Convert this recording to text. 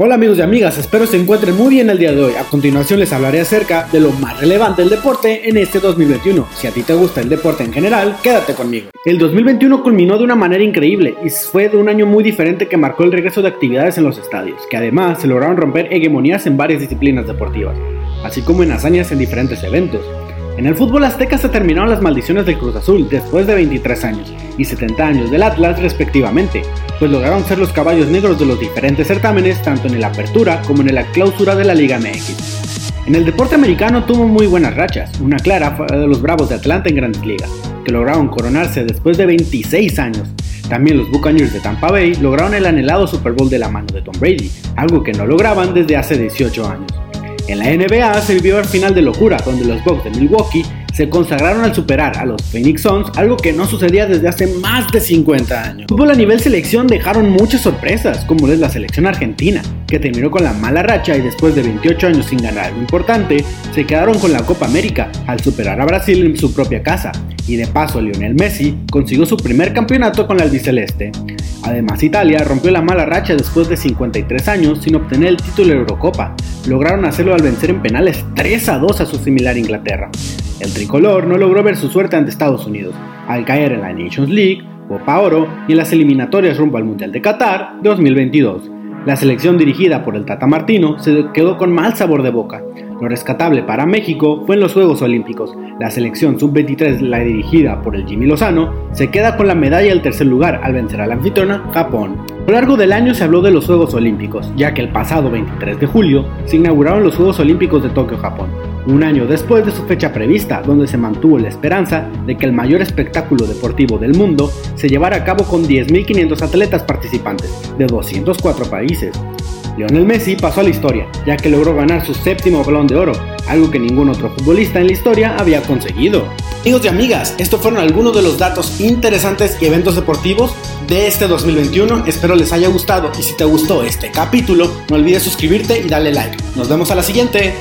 Hola amigos y amigas, espero se encuentren muy bien el día de hoy. A continuación les hablaré acerca de lo más relevante del deporte en este 2021. Si a ti te gusta el deporte en general, quédate conmigo. El 2021 culminó de una manera increíble y fue de un año muy diferente que marcó el regreso de actividades en los estadios, que además se lograron romper hegemonías en varias disciplinas deportivas, así como en hazañas en diferentes eventos. En el fútbol azteca se terminaron las maldiciones del Cruz Azul después de 23 años y 70 años del Atlas respectivamente, pues lograron ser los caballos negros de los diferentes certámenes tanto en la apertura como en la clausura de la Liga MX. En el deporte americano tuvo muy buenas rachas, una clara fue de los Bravos de Atlanta en Grandes Ligas, que lograron coronarse después de 26 años. También los Buccaneers de Tampa Bay lograron el anhelado Super Bowl de la mano de Tom Brady, algo que no lograban desde hace 18 años. En la NBA se vivió el final de locura, donde los Bucks de Milwaukee se consagraron al superar a los Phoenix Suns, algo que no sucedía desde hace más de 50 años. Fútbol a nivel selección dejaron muchas sorpresas, como es la selección argentina, que terminó con la mala racha y después de 28 años sin ganar algo importante, se quedaron con la Copa América al superar a Brasil en su propia casa, y de paso Lionel Messi consiguió su primer campeonato con la albiceleste. Además Italia rompió la mala racha después de 53 años sin obtener el título de Eurocopa, lograron hacerlo al vencer en penales 3 a 2 a su similar Inglaterra. El tricolor no logró ver su suerte ante Estados Unidos, al caer en la Nations League, Copa Oro y en las eliminatorias rumbo al Mundial de Qatar 2022. La selección dirigida por el Tata Martino se quedó con mal sabor de boca. Lo rescatable para México fue en los Juegos Olímpicos. La selección sub-23, la dirigida por el Jimmy Lozano, se queda con la medalla del tercer lugar al vencer a la anfitriona Japón. A lo largo del año se habló de los Juegos Olímpicos, ya que el pasado 23 de julio se inauguraron los Juegos Olímpicos de Tokio, Japón un año después de su fecha prevista, donde se mantuvo la esperanza de que el mayor espectáculo deportivo del mundo se llevara a cabo con 10.500 atletas participantes de 204 países. Lionel Messi pasó a la historia, ya que logró ganar su séptimo balón de oro, algo que ningún otro futbolista en la historia había conseguido. Amigos y amigas, estos fueron algunos de los datos interesantes y eventos deportivos de este 2021. Espero les haya gustado y si te gustó este capítulo, no olvides suscribirte y darle like. Nos vemos a la siguiente.